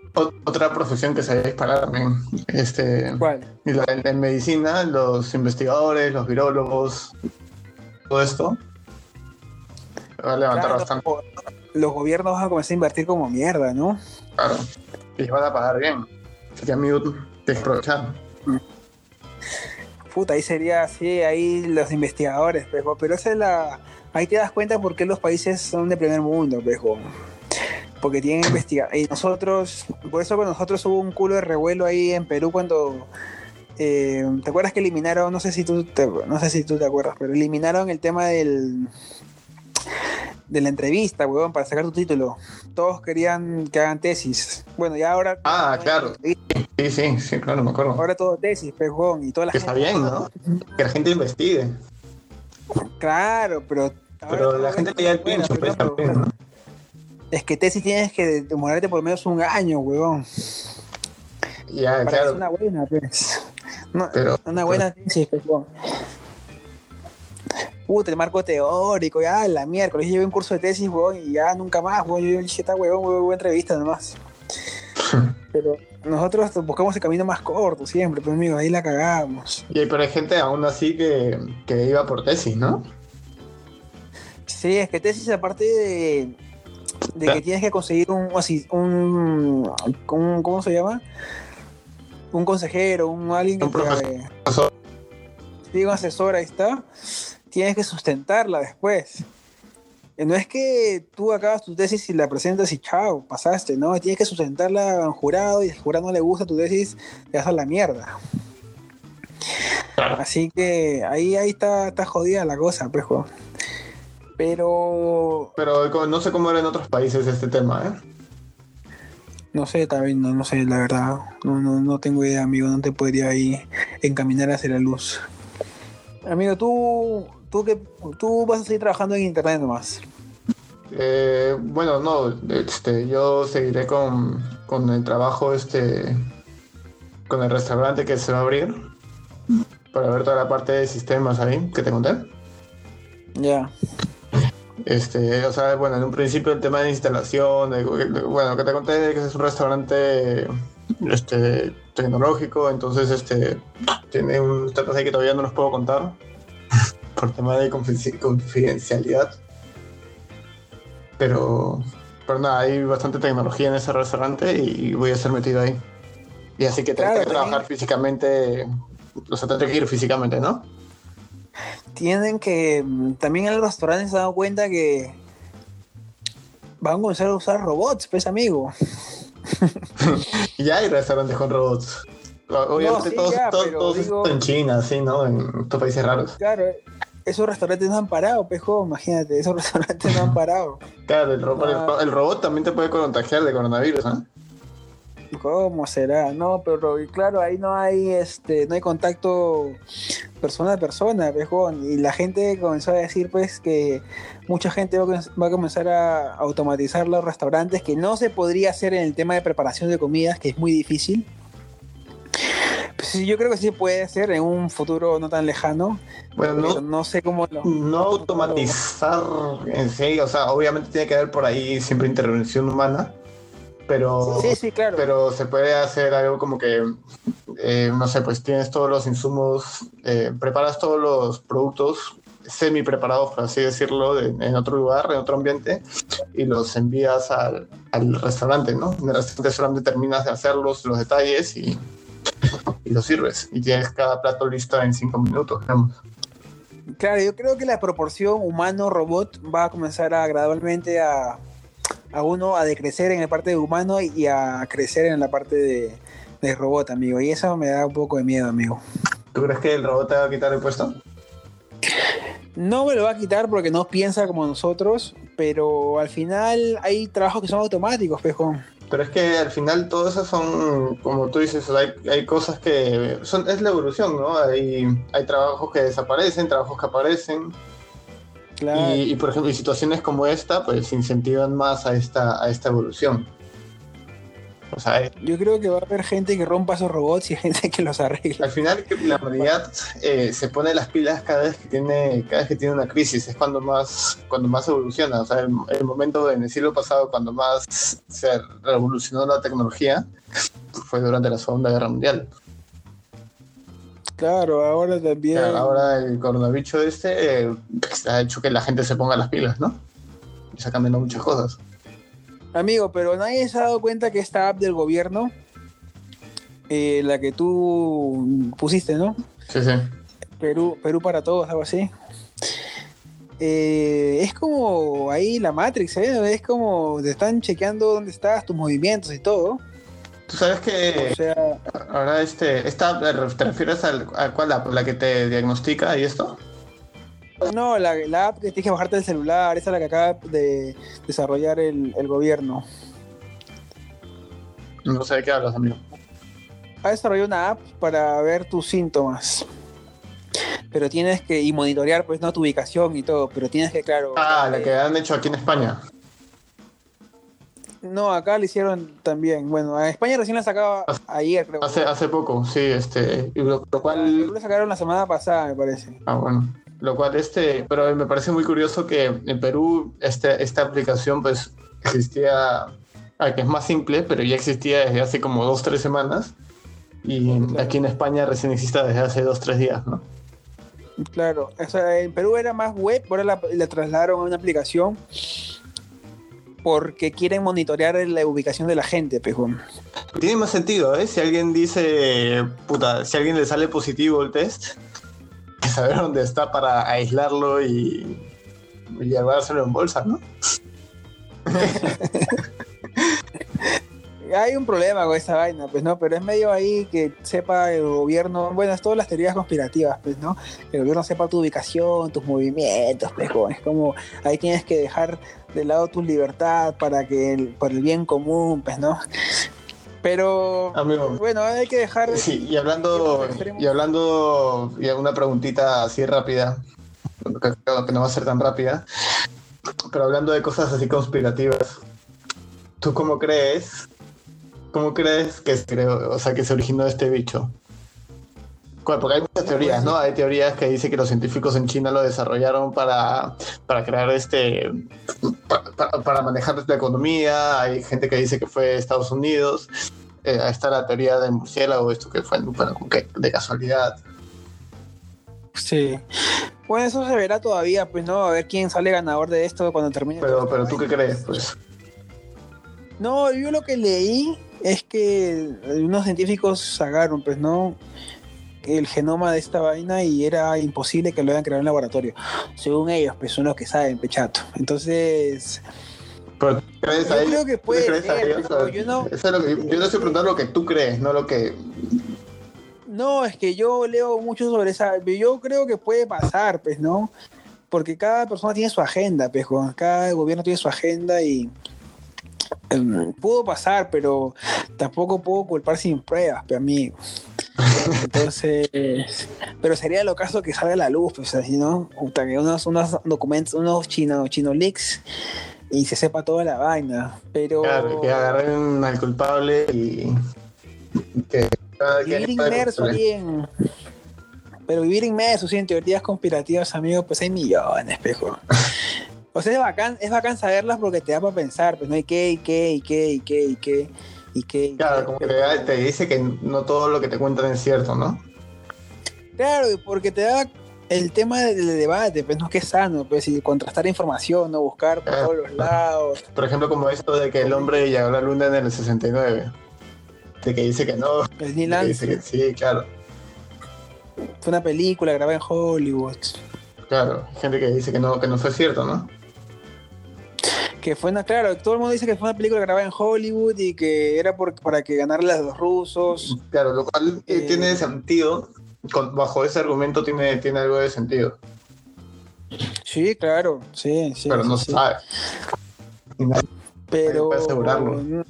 otra, profesión que se ha disparado también. Este,
¿Cuál?
En, en medicina, los investigadores, los virólogos, todo esto va a levantar bastante
los gobiernos van a comenzar a invertir como mierda, ¿no?
Claro. Y van a pagar bien. Sería mi aprovechar.
Puta, ahí sería así, ahí los investigadores, pejo. Pero esa es la. Ahí te das cuenta por qué los países son de primer mundo, pejo. Porque tienen investigar. Y nosotros, por eso con nosotros hubo un culo de revuelo ahí en Perú cuando. Eh, ¿Te acuerdas que eliminaron? No sé si tú no sé si tú te acuerdas, pero eliminaron el tema del de la entrevista, weón, para sacar tu título. Todos querían que hagan tesis. Bueno, ya ahora.
Ah, claro. Sí, sí, sí, claro, me acuerdo.
Ahora todo tesis, pues, weón, y toda la
que Está bien, ¿no? Que la gente investigue.
Claro, pero.
Pero la gente que ya el pincho, pues,
Es que tesis tienes que demorarte por lo menos un año, weón.
Ya, claro.
Es una buena, pues. pero, una buena tesis, pues, weón puta, el marco teórico, ya la miércoles llevé un curso de tesis, weón, y ya nunca más, weón, yo dije, está weón, weón, entrevista nomás. [LAUGHS] Pero nosotros buscamos el camino más corto siempre, pues amigo, ahí la cagamos.
Y pero hay gente aún así que, que iba por tesis, ¿no?
Sí, es que tesis aparte de, de que tienes que conseguir un, así, un, un, ¿cómo se llama? Un consejero, un alguien que un
profesor.
Sí, un asesor, ahí está tienes que sustentarla después. Eh, no es que tú acabas tu tesis y la presentas y chao, pasaste, ¿no? Tienes que sustentarla en jurado y si el jurado no le gusta tu tesis, te vas a la mierda. Así que ahí, ahí está, está jodida la cosa, pues, Pero.
Pero no sé cómo era en otros países este tema, ¿eh?
No sé, también no, no sé, la verdad. No, no, no tengo idea, amigo. No te podría ahí encaminar hacia la luz. Amigo, tú tú, que, tú vas a seguir trabajando en internet nomás.
Eh, bueno, no, este, yo seguiré con, con, el trabajo, este, con el restaurante que se va a abrir, para ver toda la parte de sistemas ahí que te conté.
Ya.
Este, o sea, bueno, en un principio el tema de instalación, bueno, que te conté que es un restaurante este, tecnológico, entonces este, tiene un estatus ahí que todavía no nos puedo contar por tema de confidencialidad. Pero, pero nada, hay bastante tecnología en ese restaurante y voy a ser metido ahí. Y así que tengo que trabajar físicamente, o sea, tendré que ir físicamente, ¿no?
Tienen que, también en el restaurante se han dado cuenta que van a comenzar a usar robots, pues amigo. [LAUGHS]
ya hay restaurantes con robots. Obviamente
sí,
todos,
ya,
todos, todos
digo-
en China, sí, ¿no? En estos países raros.
Claro, esos restaurantes no han parado, pejo, imagínate, esos [LAUGHS] restaurantes no han parado.
Claro, el robot,
Ah.
el, el robot también te puede contagiar de coronavirus, ¿no?
¿Cómo será? No, pero claro, ahí no hay este, no hay contacto persona a persona, pejón. Y la gente comenzó a decir pues que mucha gente va a, com- va a comenzar a automatizar los restaurantes, que no se podría hacer en el tema de preparación de comidas, que es muy difícil. Sí, yo creo que sí puede hacer en un futuro no tan lejano,
Bueno, no,
no sé cómo lo...
no automatizar en sí, o sea, obviamente tiene que haber por ahí siempre intervención humana, pero,
Sí, sí, claro.
pero se puede hacer algo como que, eh, no sé, pues tienes todos los insumos, eh, preparas todos los productos semi preparados, por así decirlo, de- en otro lugar, en otro ambiente, y los envías al, al restaurante, ¿no? En el restaurante solamente terminas de hacerlos, los detalles y, y los sirves. Y tienes cada plato listo en cinco minutos, digamos.
Claro, yo creo que la proporción humano-robot va a comenzar a gradualmente a, a uno a decrecer en la parte de humano y a crecer en la parte de, de robot, amigo. Y eso me da un poco de miedo, amigo.
¿Tú crees que el robot te va a quitar el puesto?
No me lo va a quitar porque no piensa como nosotros, pero al final hay trabajos que son automáticos, pejo.
Pero es que al final todo eso son, como tú dices, hay, hay cosas que son, es la evolución, ¿no? Hay, hay trabajos que desaparecen, trabajos que aparecen.
Claro.
Y, y, por ejemplo, y situaciones como esta, pues incentivan más a esta, a esta evolución. O sea, eh,
Yo creo que va a haber gente que rompa esos robots y gente que los arregle.
al final la humanidad eh, se pone las pilas cada vez que tiene, cada vez que tiene una crisis, es cuando más, cuando más evoluciona. O sea, el, el momento en el siglo pasado cuando más se revolucionó la tecnología fue durante la Segunda Guerra Mundial.
Claro, ahora también.
Claro, ahora el coronavirus este eh, pues, ha hecho que la gente se ponga las pilas, ¿no? Y se ha cambiado muchas cosas.
Amigo, pero nadie se ha dado cuenta que esta app del gobierno, eh, la que tú pusiste, ¿no?
Sí, sí.
Perú, Perú para todos, algo así. Eh, es como ahí la Matrix, ¿eh? Es como te están chequeando dónde estás, tus movimientos y todo.
Tú sabes que
O sea,
ahora este, esta, ¿te refieres al, a cuál app? ¿La que te diagnostica y esto?
No, la, la app que tienes que bajarte del celular, esa es la que acaba de desarrollar el, el gobierno.
No sé de qué hablas, amigo.
Ha desarrollado una app para ver tus síntomas. Pero tienes que, y monitorear, pues, no tu ubicación y todo, pero tienes que, claro.
Ah, la
eh,
que han hecho aquí en España.
No, acá lo hicieron también. Bueno, a España recién la sacaba ayer, creo.
Hace, hace poco, sí, este, lo, lo cual,
la sacaron la semana pasada, me parece.
ah, bueno, lo cual, este, pero me parece muy curioso que en Perú este, esta aplicación, pues, existía, ah, que es más simple, pero ya existía desde hace como dos, tres semanas, y
Claro.
aquí en España recién existe desde hace dos, tres días, ¿no?
Claro, o sea, en Perú era más web, ahora la, la trasladaron a una aplicación porque quieren monitorear la ubicación de la gente, pejón.
Tiene más sentido, ¿eh? Si alguien dice, puta, si a alguien le sale positivo el test, saber dónde está para aislarlo y, y llevárselo en bolsa, ¿no? [LAUGHS]
Hay un problema con esa vaina, pues no, pero es medio ahí que sepa el gobierno, bueno, es todas las teorías conspirativas, pues no, el gobierno sepa tu ubicación, tus movimientos, pejón. Es como ahí tienes que dejar de lado tu libertad para que por el bien común, pues no. Pero
Amigo,
bueno, hay que dejar
sí, y hablando, y hablando, y una preguntita así rápida, que creo que no va a ser tan rápida, pero hablando de cosas así conspirativas, ¿tú cómo crees, cómo crees que se creó, o sea, que se originó este bicho? Porque hay muchas teorías, ¿no? Hay teorías que dicen que los científicos en China lo desarrollaron para, para crear este. pa- pa- para, manejar la economía. Hay gente que dice que fue Estados Unidos. Eh, ahí está la teoría del murciélago, esto que fue, bueno, como que de casualidad.
Sí. Bueno, eso se verá todavía, pues, ¿no? A ver quién sale ganador de esto cuando termine.
Pero,
todo
pero tú qué crees, pues.
No, yo lo que leí es que unos científicos sacaron, pues, ¿no? El genoma de esta vaina y era imposible que lo hayan creado en laboratorio. Según ellos, pues son los que saben, pechato. Entonces,
Pero ¿crees
Yo creo que
¿Tú
puede
crees
ser, pero yo no-
Eso es lo que- yo no estoy preguntando lo que tú crees, no lo que...
No, es que yo leo mucho sobre esa. Yo creo que puede pasar, pues, ¿no? Porque cada persona tiene su agenda, pues, cada gobierno tiene su agenda y. em, pudo pasar, pero tampoco puedo culpar sin pruebas, pues, amigo. Entonces, pero sería lo caso que salga a la luz, pues, así, ¿no? Puta, que unos, unos documentos, unos chino, chino leaks y se sepa toda la vaina. Pero.
Claro, que agarren al culpable y... Que
Vivir inmerso
culpable.
ahí en. Pero vivir inmerso sí, en teorías conspirativas, amigo, pues hay millones, pejo. [LAUGHS] O sea, es bacán, es bacán saberlas porque te da para pensar, pues no hay qué, y qué, y qué, y qué, y qué, y qué. y
Claro, como que
pero-
te dice que no todo lo que te cuentan es cierto, ¿no?
Claro, porque te da el tema del debate, pues no es que es sano, pues y contrastar información, no buscar por
Ah.
todos los lados.
Por ejemplo, como esto de que el hombre llegó a la luna en el 69. De que dice que no.
Neil
que dice que sí, claro.
fue una película grabada en Hollywood.
Claro, gente que dice que no, que no fue cierto, ¿no?
Que fue una, claro, todo el mundo dice que fue una película grabada en Hollywood y que era por, para que ganarle a los rusos.
Claro, lo cual eh,
Eh.
tiene sentido. con- bajo ese argumento tiene, tiene algo de sentido.
Sí, claro, sí, sí.
pero
sí,
no
sí.
se sabe. Nadie
Pero
puede asegurarlo.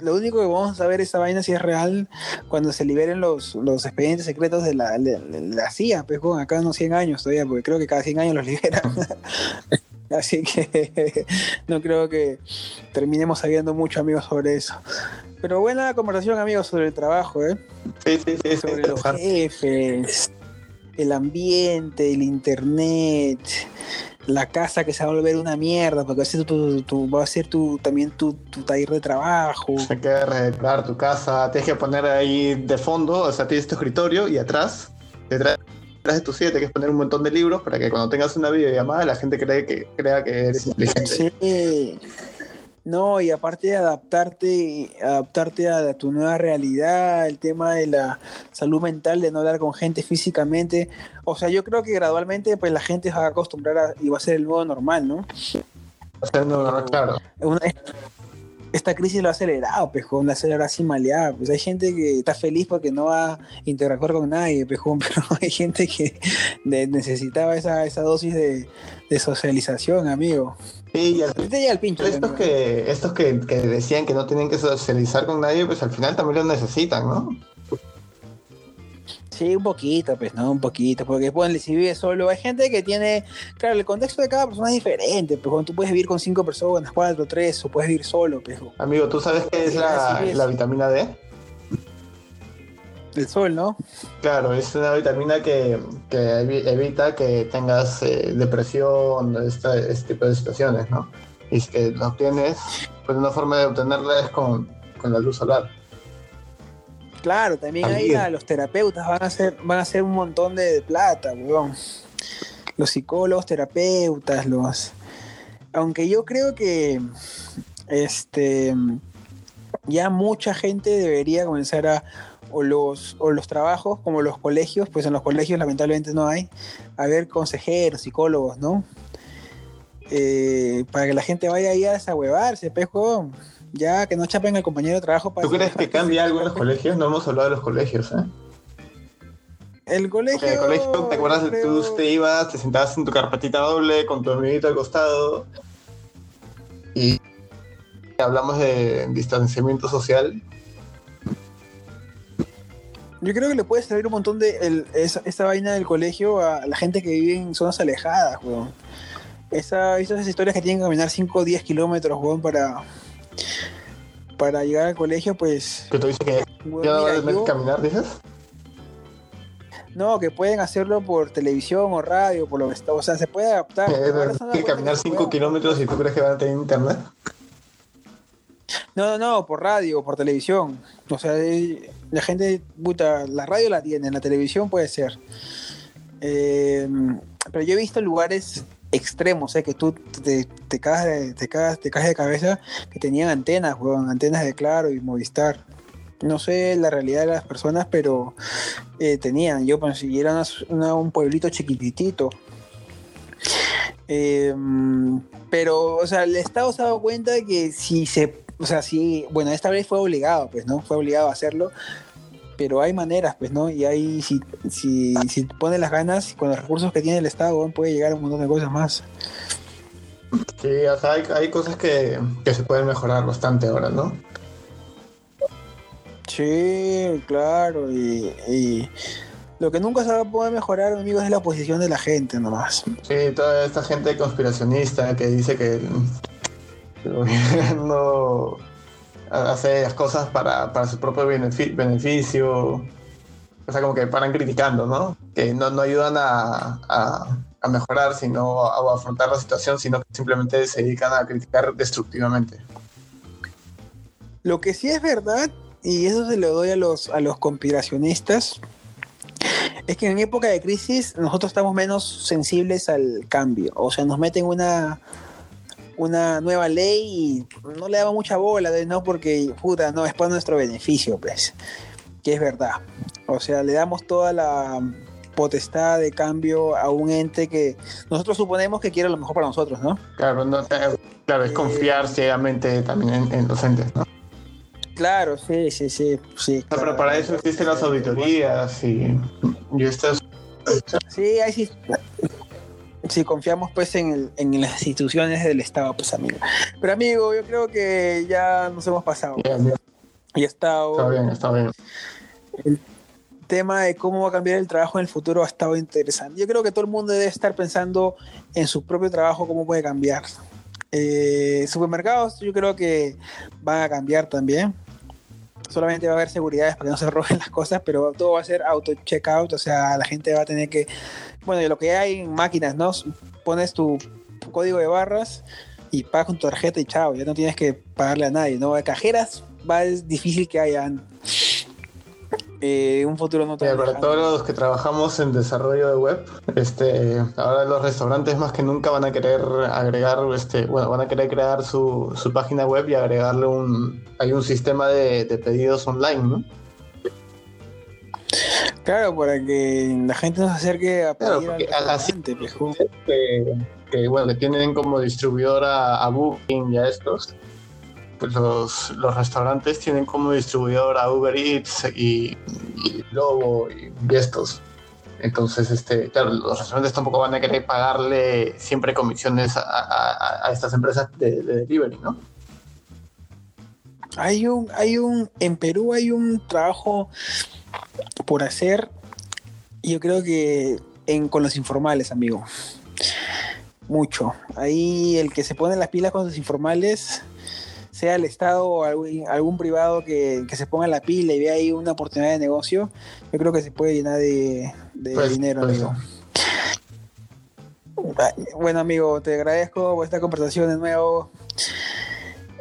lo único que vamos a saber esa vaina si es real cuando se liberen los, los expedientes secretos de la, de- de la CIA, pues con acá unos 100 años todavía, porque creo que cada 100 años los [LAUGHS] liberan. Así que [LAUGHS] no creo que terminemos sabiendo mucho, amigos, sobre eso. Pero buena conversación, amigos, sobre el trabajo, ¿eh?
Sí, sí, sí. sí,
sobre los jefes, el ambiente, el internet, la casa que se va a volver una mierda, porque va a ser tu, tu- va a ser tu, también tu, tu taller de trabajo.
Hay que redecorar tu casa, tienes que poner ahí de fondo, o sea, tienes tu escritorio y atrás, detrás de tu silla, tienes que poner un montón de libros para que cuando tengas una videollamada la gente cree que, crea que eres inteligente.
Sí. No, y aparte de adaptarte, adaptarte a tu nueva realidad, el tema de la salud mental, de no hablar con gente físicamente. O sea, yo creo que gradualmente pues la gente se va a acostumbrar a, y va a ser el nuevo normal, ¿no?
O sea, no, no, claro.
una- esta crisis lo ha acelerado, pejón, la ha acelerado así maleada. Pues hay gente que está feliz porque no va a interactuar con nadie, pejón, [LAUGHS] pero hay gente que necesitaba esa, esa dosis de, de socialización, amigo.
Sí, y al
pincho.
estos que, estos que, que decían que no tienen que socializar con nadie, pues al final también lo necesitan, ¿no?
Sí, un poquito, pues, ¿no? Un poquito, porque ponle, si vives solo, hay gente que tiene, claro, el contexto de cada persona es diferente, pues, tú puedes vivir con cinco personas, cuatro, tres, o puedes vivir solo, pues,
Amigo, ¿tú sabes qué es
Sí,
la, vitamina D?
el sol, ¿no?
Claro, es una vitamina que, que evi- evita que tengas eh, depresión, esta- este tipo de situaciones, ¿no? Y es que la obtienes, pues una forma de obtenerla es con, con la luz solar.
Claro, también ahí
También.
la- los terapeutas van a hacer, van a hacer un montón de, plata, weón. Los psicólogos, terapeutas, los. Aunque yo creo que este ya mucha gente debería comenzar a. O los, o los trabajos, como los colegios, pues en los colegios lamentablemente no hay, a ver consejeros, psicólogos, ¿no? Eh, para que la gente vaya ahí a desahuevarse, pues, weón. Ya que no chapen al compañero de trabajo para
¿Tú crees que cambia algo en los colegios? No hemos hablado de los colegios, ¿eh?
El colegio.
Porque en el colegio, ¿te acuerdas?
creo-
Tú te ibas, te sentabas en tu carpetita doble con tu amiguito al costado y hablamos de distanciamiento social.
Yo creo que le puede servir un montón de el- esa, esa vaina del colegio a la gente que vive en zonas alejadas, weón. Esa, esas historias que tienen que caminar 5 o 10 kilómetros, weón, para, para llegar al colegio, pues.
Tú dices que
weón,
ya no
mira, yo-
caminar, dices.
no, que pueden hacerlo por televisión o radio, por lo que está. O sea, se puede adaptar. Son
que caminar
cosas que
5
pueden.
kilómetros y tú crees que van a tener internet.
No, no, no, por radio, por televisión. O sea, eh, la gente, puta, la radio la tiene, la televisión puede ser. Eh, pero yo he visto lugares extremos, ¿eh? que tú te, te, cagas de, te, cagas, te cagas de cabeza, que tenían antenas, weón, antenas de Claro y Movistar. No sé la realidad de las personas, pero eh, tenían. Yo pensé, y era una- un pueblito chiquititito. Em, pero, o sea, el Estado se ha dado cuenta de que si se, o sea, si, bueno, esta vez fue obligado, pues, ¿no? Fue obligado a hacerlo, pero hay maneras, pues, ¿no? Y ahí, si, si, si pone las ganas, con los recursos que tiene el Estado, puede llegar a un montón de cosas más.
Sí, o sea, hay, hay cosas que, que, se pueden mejorar bastante ahora, ¿no?
Sí, claro, y, y, lo que nunca se va a poder mejorar, amigos, es la posición de la gente nomás.
Sí, toda esta gente conspiracionista que dice que el gobierno hace las cosas para, para su propio beneficio. O sea, como que paran criticando, ¿no? Que no, no ayudan a, a, a, mejorar, sino a afrontar la situación, sino que simplemente se dedican a criticar destructivamente.
Lo que sí es verdad, y eso se lo doy a los, a los conspiracionistas, es que en época de crisis nosotros estamos menos sensibles al cambio. O sea, nos meten una, una nueva ley y no le damos mucha bola, ¿no? Porque, puta, no, es para nuestro beneficio, pues. Que es verdad. O sea, le damos toda la potestad de cambio a un ente que nosotros suponemos que quiere lo mejor para nosotros, ¿no?
Claro, no, claro es confiar eh, ciegamente también en, en, los entes, ¿no?
Claro, sí, sí, sí. sí
no, pero para eso existen las auditorías y, y estas...
Sí, ahí sí si confiamos pues en, el, en, las instituciones del Estado, pues amigo. Pero amigo, yo creo que ya nos hemos pasado.
Bien, bien.
Y está,
está bien, está bien.
El tema de cómo va a cambiar el trabajo en el futuro ha estado interesante. Yo creo que todo el mundo debe estar pensando en su propio trabajo, cómo puede cambiar. Eh, supermercados yo creo que van a cambiar también solamente va a haber seguridades para que no se roben las cosas, pero todo va a ser auto-checkout, o sea, la gente va a tener que, bueno, lo que hay en máquinas, ¿no? Pones tu código de barras y pagas con tu tarjeta y chao, ya no tienes que pagarle a nadie, ¿no? De cajeras va, es difícil que hayan eh, un futuro no
tan Para todos los que trabajamos en desarrollo de web, este, ahora los restaurantes más que nunca van a querer agregar, este, bueno, van a querer crear su, su página web y agregarle un, hay un sistema de, de pedidos online, ¿no?
Claro, para que la gente nos acerque a
pedir claro, así que, que, bueno, que tienen como distribuidor a, a Booking y a estos pues los, los, restaurantes tienen como distribuidor a Uber Eats y, y Globo y, estos. Entonces, este, claro, los restaurantes tampoco van a querer pagarle siempre comisiones a, a, a estas empresas de, de, delivery, ¿no?
Hay un, hay un, en Perú hay un trabajo por hacer, yo creo que en, con los informales, amigo. Mucho. Ahí el que se pone las pilas con los informales sea el Estado o algún, algún privado que, que, se ponga la pila y vea ahí una oportunidad de negocio, yo creo que se puede llenar de, de pues, dinero, pues, amigo. Bueno, amigo, te agradezco por esta conversación de nuevo.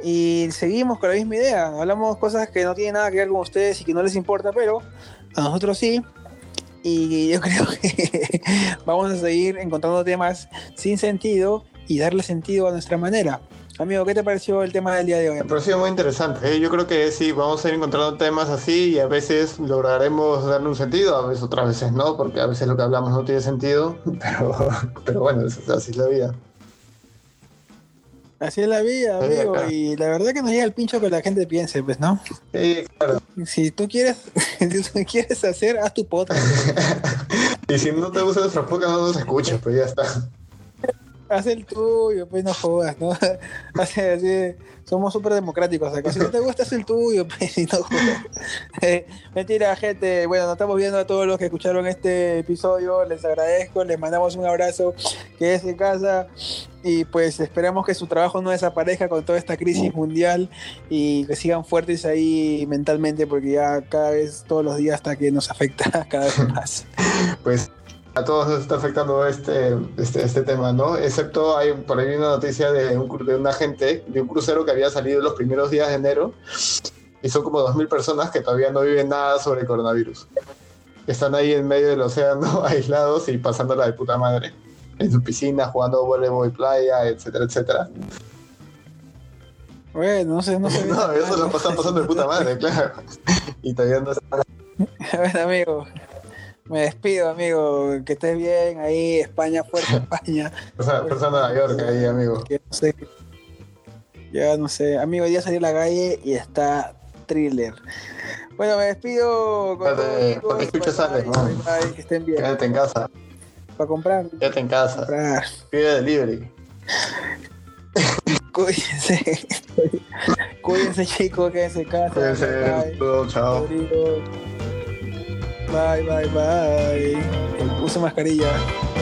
Y seguimos con la misma idea. Hablamos cosas que no tienen nada que ver con ustedes y que no les importa, pero a nosotros sí. Y yo [LAUGHS] creo que vamos a seguir encontrando temas sin sentido y darle sentido a nuestra manera. Amigo, ¿qué te pareció el tema del día de hoy?
Me pareció muy interesante. ¿eh? Yo creo que sí, vamos a ir encontrando temas así y a veces lograremos darle un sentido, a veces otras veces no, porque a veces lo que hablamos no tiene sentido, [LAUGHS] pero, pero bueno, así es la vida.
Así es la vida, amigo, y la verdad que nos llega el pincho que la gente piense, pues, ¿no?
Sí, claro.
Si tú quieres, [LAUGHS] si tú quieres hacer, haz tu podcast. [LAUGHS]
y si no te gusta nuestro podcast, no nos escuchas, pues ya está
haz el tuyo, pues no jodas, ¿no? [LAUGHS] Así, así, somos súper democráticos acá. Si no te gusta, haz el tuyo, [LAUGHS] pues no jodas. Eh, mentira, gente. Bueno, nos estamos viendo a todos los que escucharon este episodio. Les agradezco, les mandamos un abrazo. Que es en casa. Y pues esperamos que su trabajo no desaparezca con toda esta crisis mundial y que sigan fuertes ahí mentalmente porque ya cada vez, todos los días hasta que nos afecta [LAUGHS] cada vez más.
Pues a todos nos está afectando este, este, este, tema, ¿no? Excepto hay por ahí una noticia de un, de un agente de un crucero que había salido los primeros días de enero y son como 2.000 personas que todavía no viven nada sobre el coronavirus. Están ahí en medio del océano, [LAUGHS] aislados y pasándola de puta madre. En su piscina, jugando voleibol y playa, etcétera, etcétera.
Bueno, no sé, no sé. [LAUGHS]
no, eso lo están pasando de puta madre, claro. Y todavía no está.
bueno, [LAUGHS] amigo. Me despido, amigo. Que estés bien ahí. España, fuerte [LAUGHS] España.
Persona, persona de Nueva York ahí, amigo.
Ya no sé. Ya no sé. Amigo, ya salí a la calle y está thriller. Bueno, me despido. Con
Espérate,
todos, chicos.
¿para qué escuchas
Bye,
sales,
Que estén bien.
Quédate en casa.
Para comprar.
Quédate en casa.
comprar.
Pide delivery. [LAUGHS]
Cuídense. [LAUGHS] Cuídense, chicos. Quédense en casa.
Cuídense. Chao.
Rodrigo. Bye, bye, bye. Use mascarilla.